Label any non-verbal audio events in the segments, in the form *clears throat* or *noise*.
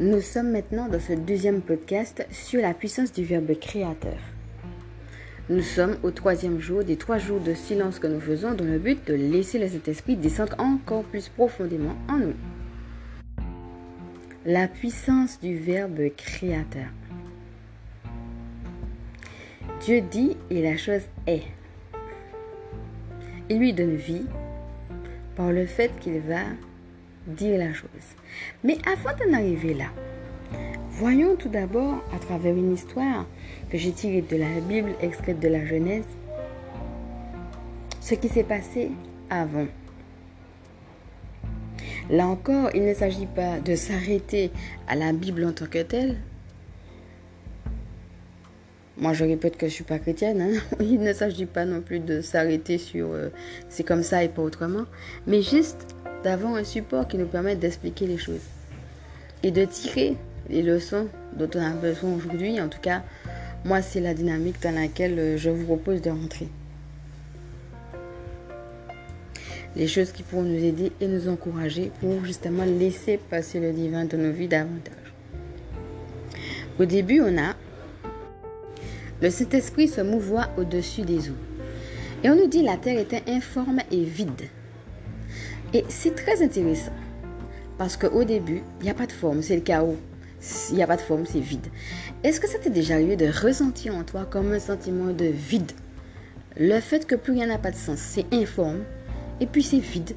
Nous sommes maintenant dans ce deuxième podcast sur la puissance du Verbe créateur. Nous sommes au troisième jour des trois jours de silence que nous faisons dans le but de laisser le Saint-Esprit descendre encore plus profondément en nous. La puissance du Verbe créateur. Dieu dit et la chose est. Il lui donne vie par le fait qu'il va dire la chose. Mais avant d'en arriver là, voyons tout d'abord à travers une histoire que j'ai tirée de la Bible extraite de la Genèse, ce qui s'est passé avant. Là encore, il ne s'agit pas de s'arrêter à la Bible en tant que telle. Moi, je répète que je ne suis pas chrétienne. Hein. *laughs* Il ne s'agit pas non plus de s'arrêter sur euh, c'est comme ça et pas autrement. Mais juste d'avoir un support qui nous permette d'expliquer les choses et de tirer les leçons dont on a besoin aujourd'hui. En tout cas, moi, c'est la dynamique dans laquelle euh, je vous propose de rentrer. Les choses qui pourront nous aider et nous encourager pour justement laisser passer le divin dans nos vies davantage. Au début, on a le Saint-Esprit se mouvoit au-dessus des eaux. Et on nous dit la terre était informe et vide. Et c'est très intéressant. Parce qu'au début, il n'y a pas de forme, c'est le chaos. Il n'y a pas de forme, c'est vide. Est-ce que ça t'est déjà arrivé de ressentir en toi comme un sentiment de vide? Le fait que plus rien n'a pas de sens, c'est informe, et puis c'est vide.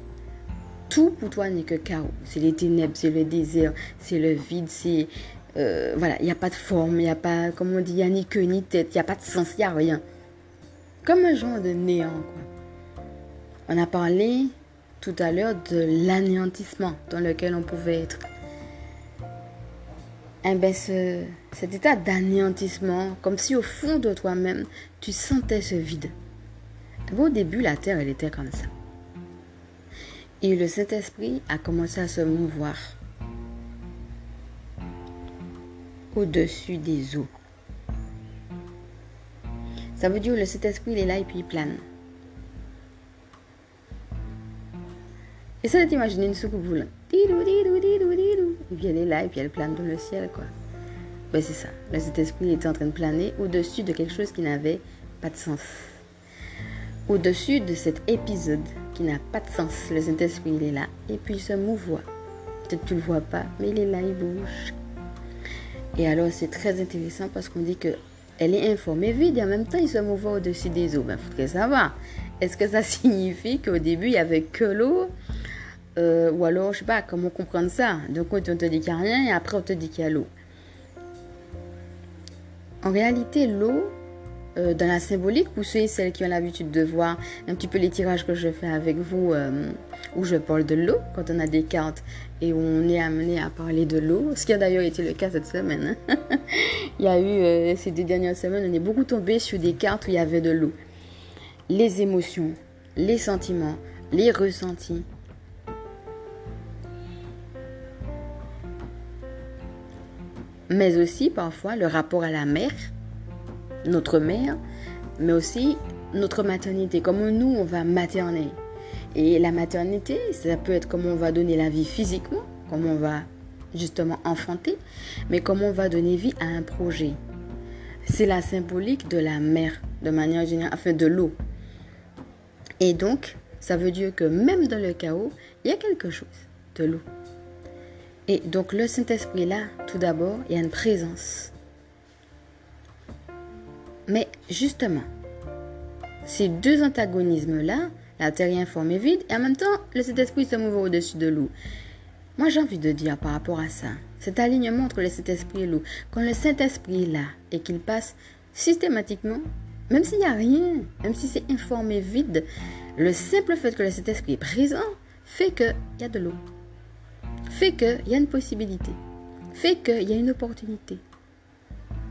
Tout pour toi n'est que chaos. C'est les ténèbres, c'est le désert, c'est le vide, c'est... Euh, voilà, il n'y a pas de forme, il n'y a pas, comme on dit, il n'y a ni queue ni tête, il n'y a pas de sens, il n'y a rien. Comme un genre de néant, quoi. On a parlé tout à l'heure de l'anéantissement dans lequel on pouvait être. Eh ben, cet état d'anéantissement, comme si au fond de toi-même, tu sentais ce vide. Au début, la terre, elle était comme ça. Et le Saint-Esprit a commencé à se mouvoir au-dessus des eaux. Ça veut dire que le Saint-Esprit, il est là et puis il plane. Et ça d'imaginer une soucoupe voulante. Et puis elle est là et puis elle plane dans le ciel, quoi. Ben c'est ça. Le Saint-Esprit était en train de planer au-dessus de quelque chose qui n'avait pas de sens. Au-dessus de cet épisode qui n'a pas de sens. Le Saint-Esprit, est là et puis il se mouvoie. Peut-être tu le vois pas, mais il est là, il bouge. Et alors c'est très intéressant parce qu'on dit que elle est informée vide et en même temps il se mouvoit au-dessus des eaux. Ben, faudrait savoir. Est-ce que ça *laughs* signifie qu'au début il y avait que l'eau euh, ou alors, je sais pas, comment comprendre ça? Donc, on te dit qu'il n'y a rien et après, on te dit qu'il y a l'eau. En réalité, l'eau, euh, dans la symbolique, pour ceux et celles qui ont l'habitude de voir un petit peu les tirages que je fais avec vous, euh, où je parle de l'eau, quand on a des cartes et où on est amené à parler de l'eau, ce qui a d'ailleurs été le cas cette semaine. Hein. *laughs* il y a eu, ces deux dernières semaines, on est beaucoup tombé sur des cartes où il y avait de l'eau. Les émotions, les sentiments, les ressentis, mais aussi parfois le rapport à la mère, notre mère, mais aussi notre maternité, comment nous on va materner. Et la maternité, ça peut être comment on va donner la vie physiquement, comment on va justement enfanter, mais comment on va donner vie à un projet. C'est la symbolique de la mère, de manière générale, enfin de l'eau. Et donc, ça veut dire que même dans le chaos, il y a quelque chose de l'eau. Et donc le Saint-Esprit là, tout d'abord, il y a une présence. Mais justement, ces deux antagonismes-là, la terre est informée vide, et en même temps, le Saint-Esprit se mouve au-dessus de l'eau. Moi, j'ai envie de dire par rapport à ça, cet alignement entre le Saint-Esprit et l'eau, quand le Saint-Esprit est là et qu'il passe systématiquement, même s'il n'y a rien, même si c'est informé vide, le simple fait que le Saint-Esprit est présent fait qu'il y a de l'eau fait qu'il y a une possibilité, fait qu'il y a une opportunité.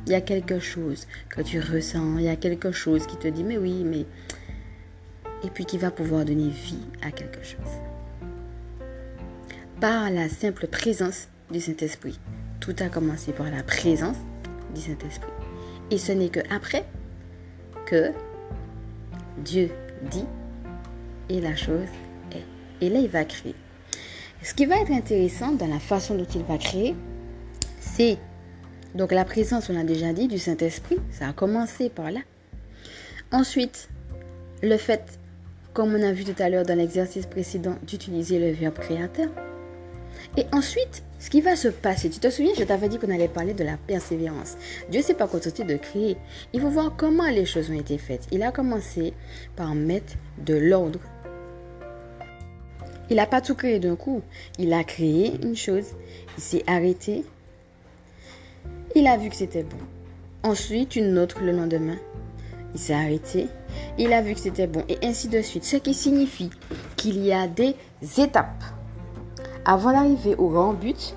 Il y a quelque chose que tu ressens, il y a quelque chose qui te dit mais oui, mais... Et puis qui va pouvoir donner vie à quelque chose. Par la simple présence du Saint-Esprit. Tout a commencé par la présence du Saint-Esprit. Et ce n'est que après que Dieu dit et la chose est. Et là, il va créer. Ce qui va être intéressant dans la façon dont il va créer, C'est donc la présence, on a déjà dit, du Saint-Esprit, ça a commencé par là. Ensuite, le fait, comme on a vu tout à l'heure dans l'exercice précédent, d'utiliser le verbe créateur. Et ensuite, ce qui va se passer, tu te souviens, je t'avais dit qu'on allait parler de la persévérance. Dieu s'est pas contenté de créer. Il faut voir comment les choses ont été faites. Il a commencé par mettre de l'ordre. Il n'a pas tout créé d'un coup. Il a créé une chose. Il s'est arrêté. Il a vu que c'était bon. Ensuite, une autre le lendemain. Il s'est arrêté. Il a vu que c'était bon. Et ainsi de suite. Ce qui signifie qu'il y a des étapes. Avant d'arriver au grand but,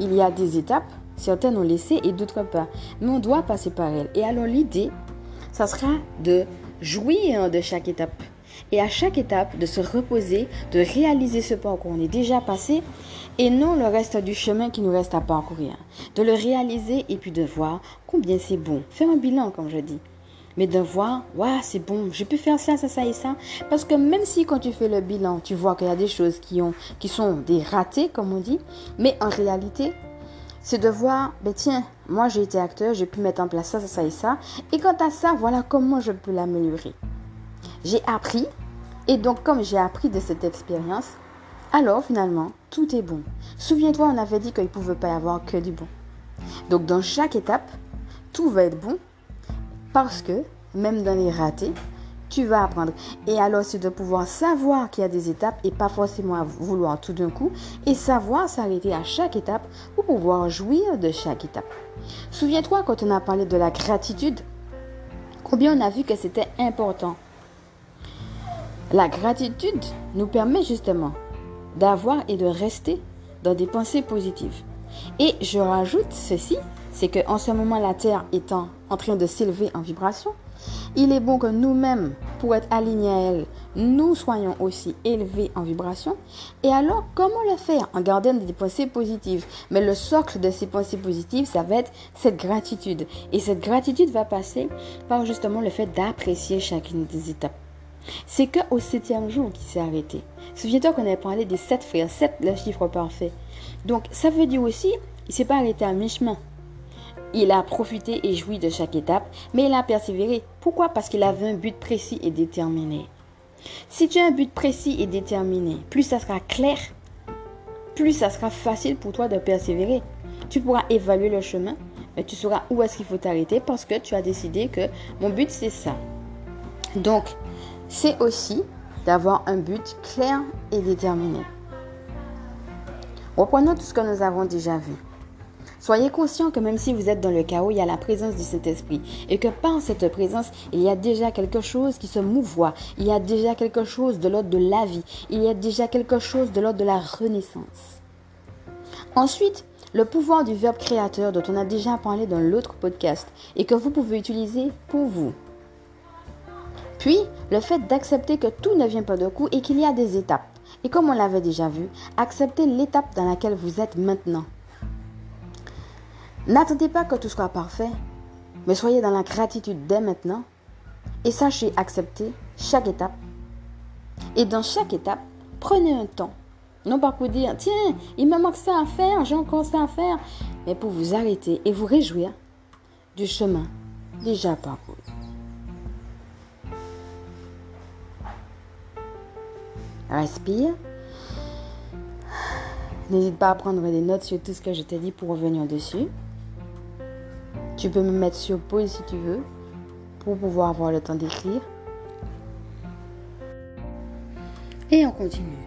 il y a des étapes. Certaines ont laissé et d'autres pas. Mais on doit passer par elles. Et alors l'idée, ça sera de jouir de chaque étape. Et à chaque étape, de se reposer, de réaliser ce parcours qu'on est déjà passé et non le reste du chemin qui nous reste à parcourir. De le réaliser et puis de voir combien c'est bon. Faire un bilan, comme je dis mais de voir, ouais, c'est bon, j'ai pu faire ça, ça, ça et ça. Parce que même si quand tu fais le bilan, tu vois qu'il y a des choses qui, ont, qui sont des ratés, comme on dit, mais en réalité, c'est de voir, ben tiens, moi j'ai été acteur, j'ai pu mettre en place ça, ça, ça et ça. Et quant à ça, voilà comment je peux l'améliorer. J'ai appris, et donc comme j'ai appris de cette expérience, alors finalement, tout est bon. Souviens-toi, on avait dit qu'il ne pouvait pas y avoir que du bon. Donc dans chaque étape, tout va être bon parce que, même dans les ratés, tu vas apprendre. Et alors, c'est de pouvoir savoir qu'il y a des étapes et pas forcément vouloir tout d'un coup. Et savoir s'arrêter à chaque étape pour pouvoir jouir de chaque étape. Souviens-toi quand on a parlé de la gratitude, combien on a vu que c'était important. La gratitude nous permet justement d'avoir et de rester dans des pensées positives. Et je rajoute ceci, c'est qu'en ce moment, la Terre étant en train de s'élever en vibration, il est bon que nous-mêmes, pour être alignés à elle, nous soyons aussi élevés en vibration. Et alors, comment le faire En gardant des pensées positives? Mais le socle de ces pensées positives, ça va être cette gratitude. Et cette gratitude va passer par justement le fait d'apprécier chacune des étapes. C'est qu'au septième jour qu'il s'est arrêté. Souviens-toi qu'on avait parlé des sept frères, sept le chiffre parfait. Donc ça veut dire aussi, il s'est pas arrêté à mi-chemin. Il a profité et joui de chaque étape, mais il a persévéré. Pourquoi? Parce qu'il avait un but précis et déterminé. Si tu as un but précis et déterminé, plus ça sera clair, plus ça sera facile pour toi de persévérer. Tu pourras évaluer le chemin, mais tu sauras où est-ce qu'il faut t'arrêter parce que tu as décidé que mon but c'est ça. Donc, c'est aussi d'avoir un but clair et déterminé. Reprenons tout ce que nous avons déjà vu. Soyez conscient que même si vous êtes dans le chaos, il y a la présence du Saint-Esprit. Et que par cette présence, il y a déjà quelque chose qui se mouvoie. Il y a déjà quelque chose de l'ordre de la vie. Il y a déjà quelque chose de l'ordre de la renaissance. Ensuite, le pouvoir du verbe créateur dont on a déjà parlé dans l'autre podcast et que vous pouvez utiliser pour vous. Puis, le fait d'accepter que tout ne vient pas de coup et qu'il y a des étapes. Et comme on l'avait déjà vu, accepter l'étape dans laquelle vous êtes maintenant. N'attendez pas que tout soit parfait, mais soyez dans la gratitude dès maintenant et sachez accepter chaque étape. Et dans chaque étape, prenez un temps. Non pas pour dire, tiens, il me manque ça à faire, j'ai encore ça à faire, mais pour vous arrêter et vous réjouir du chemin déjà parcouru. Respire. N'hésite pas à prendre des notes sur tout ce que je t'ai dit pour revenir dessus. Tu peux me mettre sur pause si tu veux pour pouvoir avoir le temps d'écrire. Et on continue.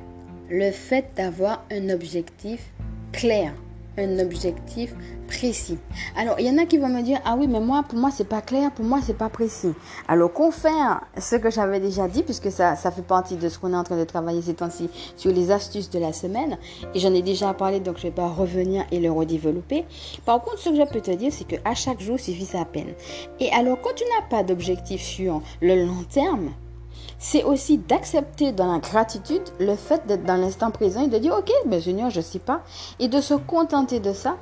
Le fait d'avoir un objectif clair un objectif précis. Alors, il y en a qui vont me dire, ah oui, mais moi, pour moi, c'est pas clair, pour moi, c'est pas précis. Alors, confère ce que j'avais déjà dit, puisque ça, ça fait partie de ce qu'on est en train de travailler ces temps-ci sur les astuces de la semaine. Et j'en ai déjà parlé, donc je vais pas revenir et le redévelopper. Par contre, ce que je peux te dire, c'est que à chaque jour suffit sa peine. Et alors, quand tu n'as pas d'objectif sur le long terme, c'est aussi d'accepter dans la gratitude le fait d'être dans l'instant présent et de dire ok, mais Seigneur, je ne sais pas, et de se contenter de ça.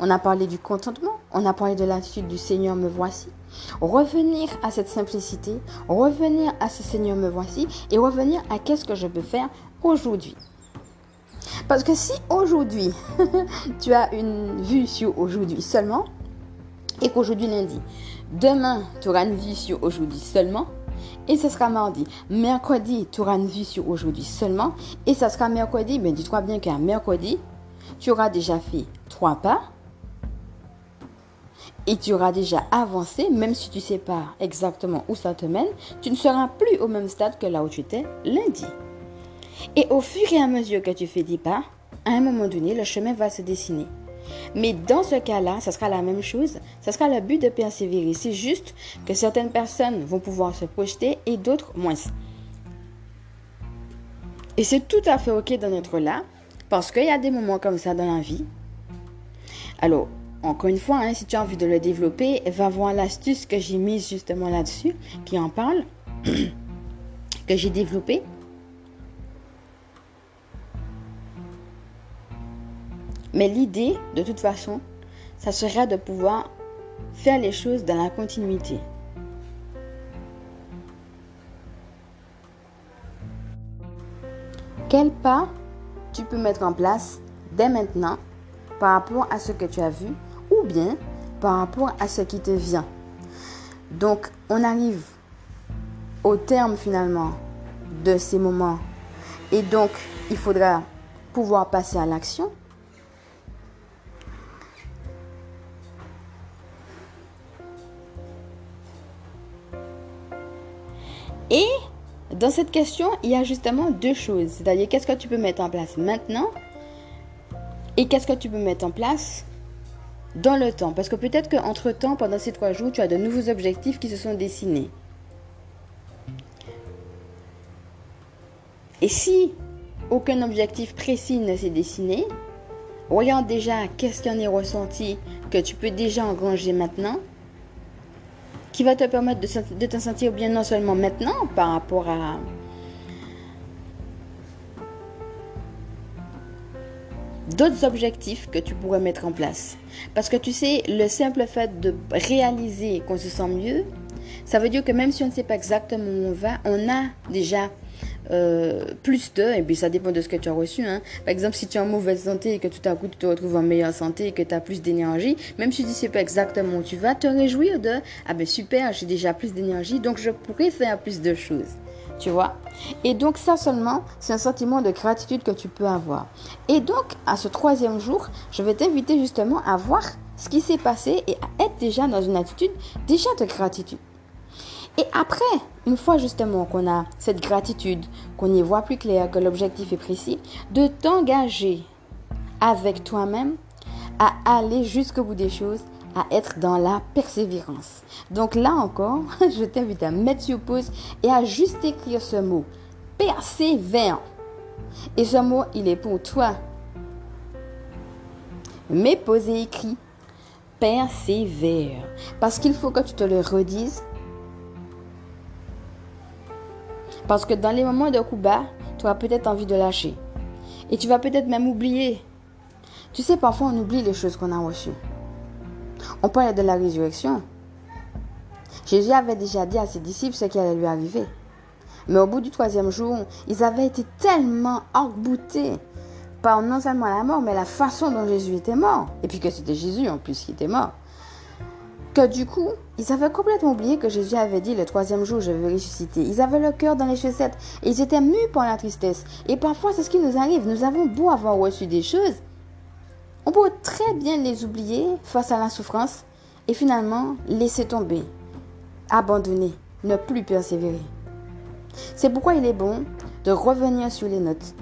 On a parlé du contentement, on a parlé de l'attitude du Seigneur me voici. Revenir à cette simplicité, revenir à ce Seigneur me voici et revenir à qu'est-ce que je peux faire aujourd'hui. Parce que si aujourd'hui, *laughs* tu as une vue sur aujourd'hui seulement, et qu'aujourd'hui lundi, demain, tu auras une vue sur aujourd'hui seulement, et ce sera mardi. Mercredi, tu auras une vue sur aujourd'hui seulement, et ça sera mercredi, mais dis-toi bien qu'un mercredi, tu auras déjà fait trois pas, et tu auras déjà avancé, même si tu ne sais pas exactement où ça te mène, tu ne seras plus au même stade que là où tu étais lundi. Et au fur et à mesure que tu fais des pas, à un moment donné, le chemin va se dessiner. Mais dans ce cas-là, ça sera la même chose. Ça sera le but de persévérer. C'est juste que certaines personnes vont pouvoir se projeter et d'autres moins. Et c'est tout à fait OK d'en être là parce qu'il y a des moments comme ça dans la vie. Alors, encore une fois, hein, si tu as envie de le développer, va voir l'astuce que j'ai mise justement là-dessus, qui en parle, *clears throat* que j'ai développée. Mais l'idée, de toute façon, ça serait de pouvoir faire les choses dans la continuité. Quel pas tu peux mettre en place dès maintenant par rapport à ce que tu as vu ou bien par rapport à ce qui te vient? Donc, on arrive au terme finalement de ces moments et donc il faudra pouvoir passer à l'action. Et dans cette question, il y a justement deux choses. C'est-à-dire, qu'est-ce que tu peux mettre en place maintenant et qu'est-ce que tu peux mettre en place dans le temps? Parce que peut-être qu'entre-temps, pendant ces trois jours, tu as de nouveaux objectifs qui se sont dessinés. Et si aucun objectif précis ne s'est dessiné, regarde déjà qu'est-ce qui en est ressenti que tu peux déjà engranger maintenant qui va te permettre de, te sentir bien non seulement maintenant par rapport à d'autres objectifs que tu pourrais mettre en place. Parce que tu sais, le simple fait de réaliser qu'on se sent mieux, ça veut dire que même si on ne sait pas exactement où on va, on a déjà euh, plus de, et puis ça dépend de ce que tu as reçu. Hein. Par exemple, si tu es en mauvaise santé et que tout à coup tu te retrouves en meilleure santé et que tu as plus d'énergie, même si tu ne sais pas exactement où tu vas, te réjouir de Ah ben super, j'ai déjà plus d'énergie, donc je pourrais faire plus de choses. Tu vois? Et donc ça seulement, c'est un sentiment de gratitude que tu peux avoir. Et donc, à ce troisième jour, je vais t'inviter justement à voir ce qui s'est passé et à être déjà dans une attitude déjà de gratitude. Et après, une fois justement qu'on a cette gratitude, qu'on y voit plus clair, que l'objectif est précis, de t'engager avec toi-même à aller jusqu'au bout des choses, à être dans la persévérance. Donc là encore, *laughs* je t'invite à mettre sur pause et à juste écrire ce mot. Persévère. Et ce mot, il est pour toi. Mais pose et écris. Persévère. Parce qu'il faut que tu te le redises Parce que dans les moments de coup bas, tu as peut-être envie de lâcher. Et tu vas peut-être même oublier. Tu sais, parfois on oublie les choses qu'on a reçues. On parle de la résurrection. Jésus avait déjà dit à ses disciples ce qui allait lui arriver. Mais au bout du troisième jour, ils avaient été tellement emboutés par non seulement la mort, mais la façon dont Jésus était mort. Et puis que c'était Jésus en plus qui était mort que du coup, ils avaient complètement oublié que Jésus avait dit le troisième jour, je vais ressusciter. Ils avaient le cœur dans les chaussettes et ils étaient mus par la tristesse. Et parfois, c'est ce qui nous arrive. Nous avons beau avoir reçu des choses, on peut très bien les oublier face à la souffrance et finalement laisser tomber, abandonner, ne plus persévérer. C'est pourquoi il est bon de revenir sur les notes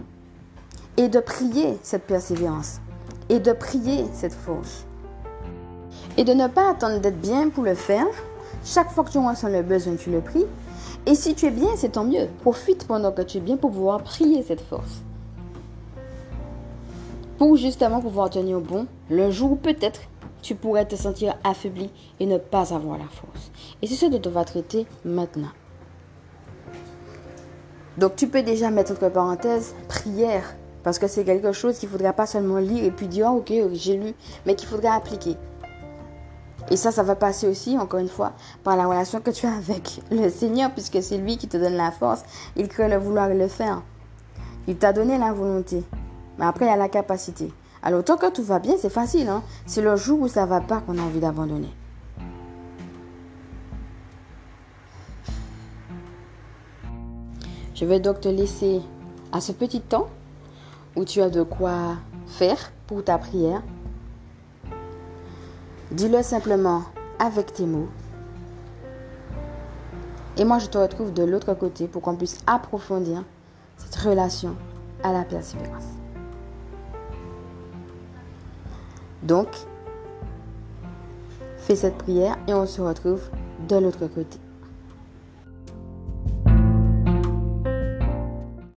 et de prier cette persévérance et de prier cette force. Et de ne pas attendre d'être bien pour le faire. Chaque fois que tu ressens le besoin, tu le pries. Et si tu es bien, c'est tant mieux. Profite pendant que tu es bien pour pouvoir prier cette force. Pour justement pouvoir tenir bon le jour où peut-être tu pourrais te sentir affaibli et ne pas avoir la force. Et c'est ce dont on va traiter maintenant. Donc tu peux déjà mettre entre parenthèses prière parce que c'est quelque chose qu'il ne faudra pas seulement lire et puis dire oh, ok j'ai lu mais qu'il faudra appliquer. Et ça, ça va passer aussi, encore une fois, par la relation que tu as avec le Seigneur, puisque c'est lui qui te donne la force. Il crée le vouloir le faire. Il t'a donné la volonté. Mais après, il y a la capacité. Alors, tant que tout va bien, c'est facile. Hein? C'est le jour où ça va pas qu'on a envie d'abandonner. Je vais donc te laisser à ce petit temps où tu as de quoi faire pour ta prière. Dis-le simplement avec tes mots. Et moi, je te retrouve de l'autre côté pour qu'on puisse approfondir cette relation à la persévérance. Donc, fais cette prière et on se retrouve de l'autre côté.